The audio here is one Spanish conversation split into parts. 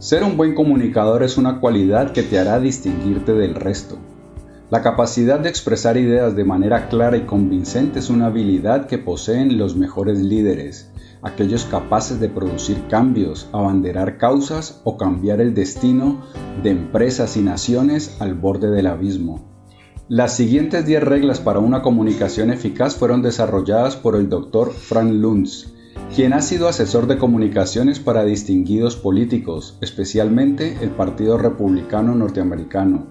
Ser un buen comunicador es una cualidad que te hará distinguirte del resto. La capacidad de expresar ideas de manera clara y convincente es una habilidad que poseen los mejores líderes, aquellos capaces de producir cambios, abanderar causas o cambiar el destino de empresas y naciones al borde del abismo. Las siguientes 10 reglas para una comunicación eficaz fueron desarrolladas por el Dr. Frank Luntz, quien ha sido asesor de comunicaciones para distinguidos políticos, especialmente el Partido Republicano Norteamericano,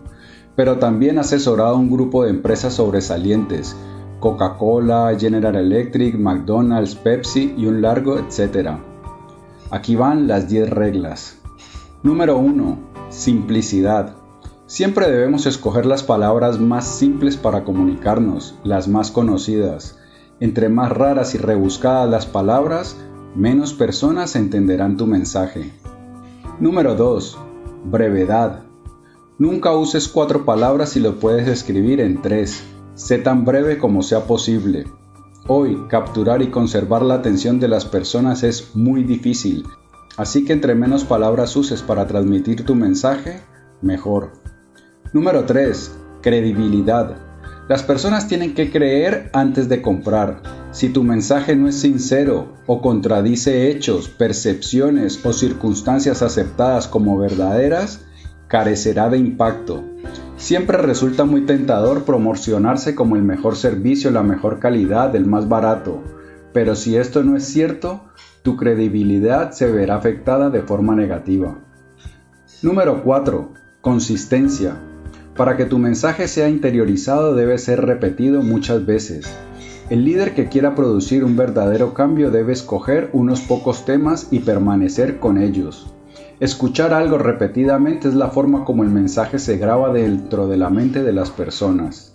pero también ha asesorado a un grupo de empresas sobresalientes, Coca-Cola, General Electric, McDonald's, Pepsi y un largo etcétera. Aquí van las 10 reglas. Número 1. Simplicidad. Siempre debemos escoger las palabras más simples para comunicarnos, las más conocidas. Entre más raras y rebuscadas las palabras, menos personas entenderán tu mensaje. Número 2. Brevedad. Nunca uses cuatro palabras si lo puedes escribir en tres. Sé tan breve como sea posible. Hoy, capturar y conservar la atención de las personas es muy difícil, así que entre menos palabras uses para transmitir tu mensaje, mejor. Número 3. Credibilidad. Las personas tienen que creer antes de comprar. Si tu mensaje no es sincero o contradice hechos, percepciones o circunstancias aceptadas como verdaderas, carecerá de impacto. Siempre resulta muy tentador promocionarse como el mejor servicio, la mejor calidad, el más barato. Pero si esto no es cierto, tu credibilidad se verá afectada de forma negativa. Número 4. Consistencia. Para que tu mensaje sea interiorizado debe ser repetido muchas veces. El líder que quiera producir un verdadero cambio debe escoger unos pocos temas y permanecer con ellos. Escuchar algo repetidamente es la forma como el mensaje se graba dentro de la mente de las personas.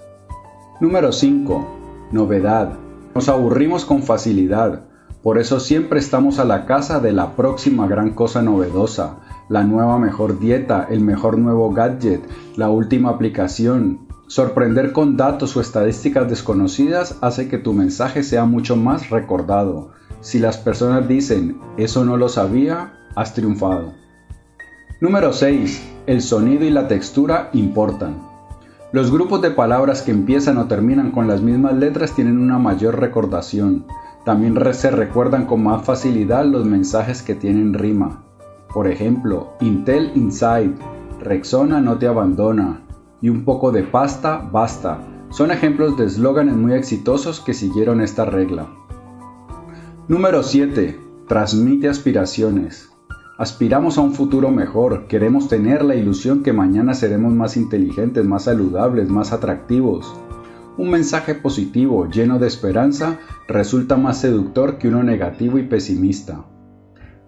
Número 5. Novedad. Nos aburrimos con facilidad, por eso siempre estamos a la casa de la próxima gran cosa novedosa, la nueva mejor dieta, el mejor nuevo gadget, la última aplicación. Sorprender con datos o estadísticas desconocidas hace que tu mensaje sea mucho más recordado. Si las personas dicen, eso no lo sabía, has triunfado. Número 6. El sonido y la textura importan. Los grupos de palabras que empiezan o terminan con las mismas letras tienen una mayor recordación. También se recuerdan con más facilidad los mensajes que tienen rima. Por ejemplo, Intel Inside, Rexona no te abandona y un poco de pasta basta. Son ejemplos de eslóganes muy exitosos que siguieron esta regla. Número 7. Transmite aspiraciones. Aspiramos a un futuro mejor, queremos tener la ilusión que mañana seremos más inteligentes, más saludables, más atractivos. Un mensaje positivo, lleno de esperanza, resulta más seductor que uno negativo y pesimista.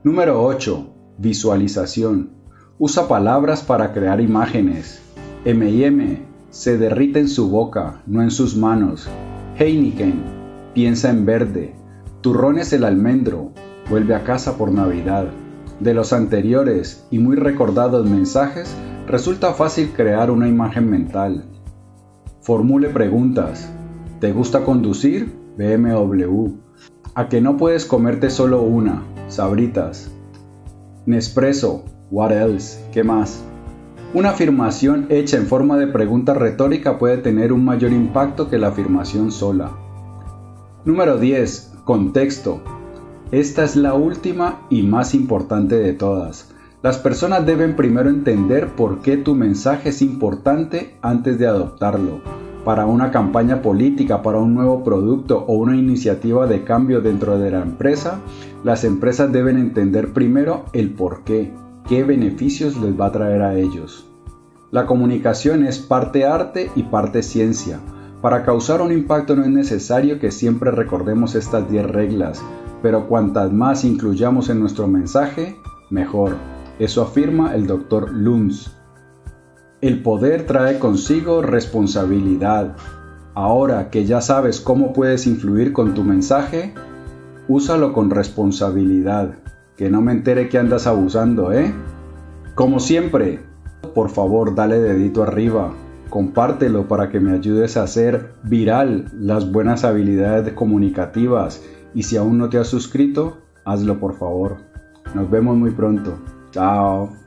Número 8. Visualización. Usa palabras para crear imágenes. M&M se derrite en su boca, no en sus manos. Heineken piensa en verde. Turrones el almendro vuelve a casa por Navidad. De los anteriores y muy recordados mensajes, resulta fácil crear una imagen mental. Formule preguntas. ¿Te gusta conducir? BMW. ¿A que no puedes comerte solo una? Sabritas. Nespresso, what else? ¿Qué más? Una afirmación hecha en forma de pregunta retórica puede tener un mayor impacto que la afirmación sola. Número 10. Contexto. Esta es la última y más importante de todas. Las personas deben primero entender por qué tu mensaje es importante antes de adoptarlo para una campaña política, para un nuevo producto o una iniciativa de cambio dentro de la empresa, las empresas deben entender primero el por qué, qué beneficios les va a traer a ellos. La comunicación es parte arte y parte ciencia. Para causar un impacto no es necesario que siempre recordemos estas 10 reglas, pero cuantas más incluyamos en nuestro mensaje, mejor. Eso afirma el Dr. Luns. El poder trae consigo responsabilidad. Ahora que ya sabes cómo puedes influir con tu mensaje, úsalo con responsabilidad. Que no me entere que andas abusando, ¿eh? Como siempre, por favor dale dedito arriba, compártelo para que me ayudes a hacer viral las buenas habilidades comunicativas y si aún no te has suscrito, hazlo por favor. Nos vemos muy pronto. Chao.